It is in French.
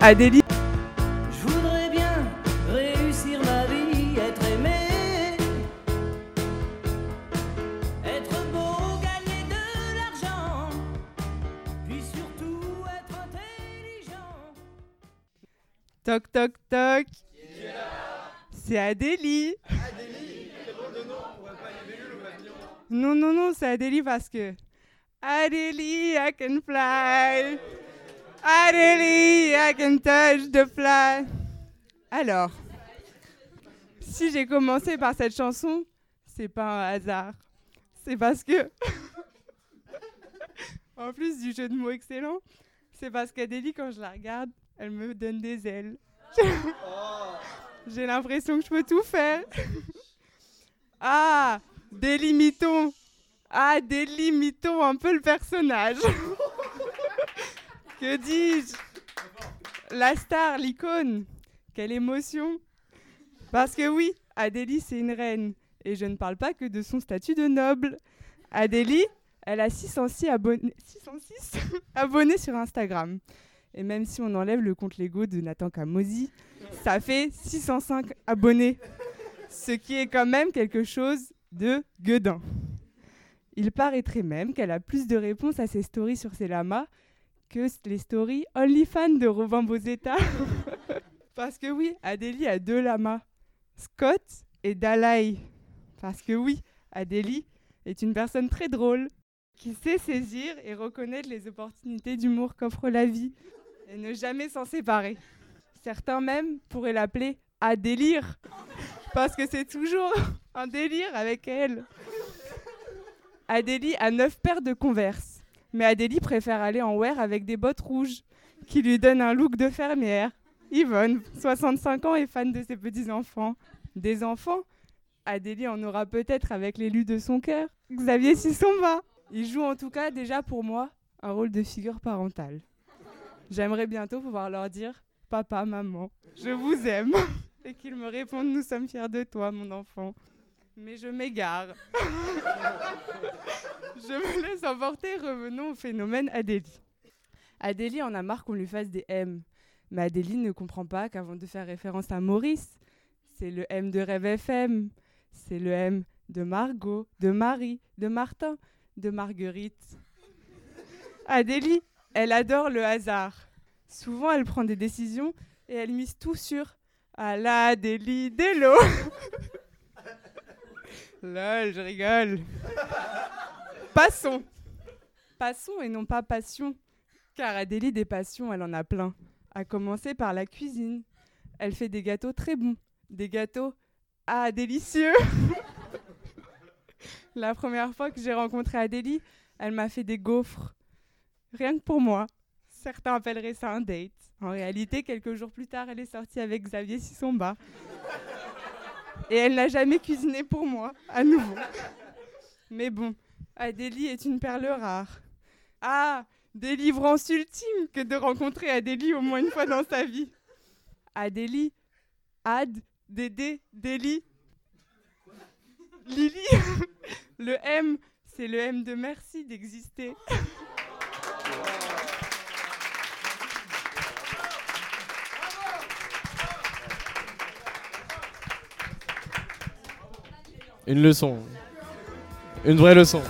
Adélie. Je voudrais bien réussir ma vie, être aimé, être beau, gagner de l'argent, puis surtout être intelligent. Toc toc toc. C'est Adélie. Non, non, non, c'est Adélie parce que. Adélie, I can fly. Adélie, I can touch the fly. Alors, si j'ai commencé par cette chanson, c'est pas un hasard. C'est parce que. en plus du jeu de mots excellent, c'est parce qu'Adélie, quand je la regarde, elle me donne des ailes. J'ai l'impression que je peux tout faire. Ah, délimitons. Ah, délimitons un peu le personnage. Que dis-je? La star, l'icône. Quelle émotion. Parce que oui, Adélie, c'est une reine. Et je ne parle pas que de son statut de noble. Adélie, elle a 606 abonnés, 606 abonnés sur Instagram. Et même si on enlève le compte Lego de Nathan Kamosi, ça fait 605 abonnés. Ce qui est quand même quelque chose de gueudin. Il paraîtrait même qu'elle a plus de réponses à ses stories sur ses lamas que les stories OnlyFans de Robin Bozetta. Parce que oui, Adélie a deux lamas, Scott et Dalai. Parce que oui, Adélie est une personne très drôle, qui sait saisir et reconnaître les opportunités d'humour qu'offre la vie, et ne jamais s'en séparer. Certains même pourraient l'appeler Adélire, parce que c'est toujours un délire avec elle. Adélie a neuf paires de converse, mais Adélie préfère aller en wear avec des bottes rouges, qui lui donnent un look de fermière. Yvonne, 65 ans, est fan de ses petits-enfants. Des enfants Adélie en aura peut-être avec l'élu de son cœur, Xavier Sissomba. Il joue en tout cas déjà pour moi un rôle de figure parentale. J'aimerais bientôt pouvoir leur dire Papa, maman, je vous aime. Et qu'ils me répondent Nous sommes fiers de toi, mon enfant. Mais je m'égare. je me laisse emporter. Revenons au phénomène Adélie. Adélie en a marre qu'on lui fasse des M. Mais Adélie ne comprend pas qu'avant de faire référence à Maurice, c'est le M de Rêve FM, c'est le M de Margot, de Marie, de Martin, de Marguerite. Adélie, elle adore le hasard. Souvent, elle prend des décisions et elle mise tout sur à la Adélie Dello. Lol, je rigole. Passons. Passons et non pas passion. Car Adélie des passions, elle en a plein. À commencer par la cuisine. Elle fait des gâteaux très bons. Des gâteaux ah délicieux. la première fois que j'ai rencontré Adélie, elle m'a fait des gaufres. Rien que pour moi. Certains appelleraient ça un date. En réalité, quelques jours plus tard, elle est sortie avec Xavier Sissomba. Et elle n'a jamais cuisiné pour moi, à nouveau. Mais bon, Adélie est une perle rare. Ah, délivrance ultime que de rencontrer Adélie au moins une fois dans sa vie. Adélie, Ad, Dédé, Délie, Lily. Le M, c'est le M de merci d'exister. Une leçon. Une vraie leçon.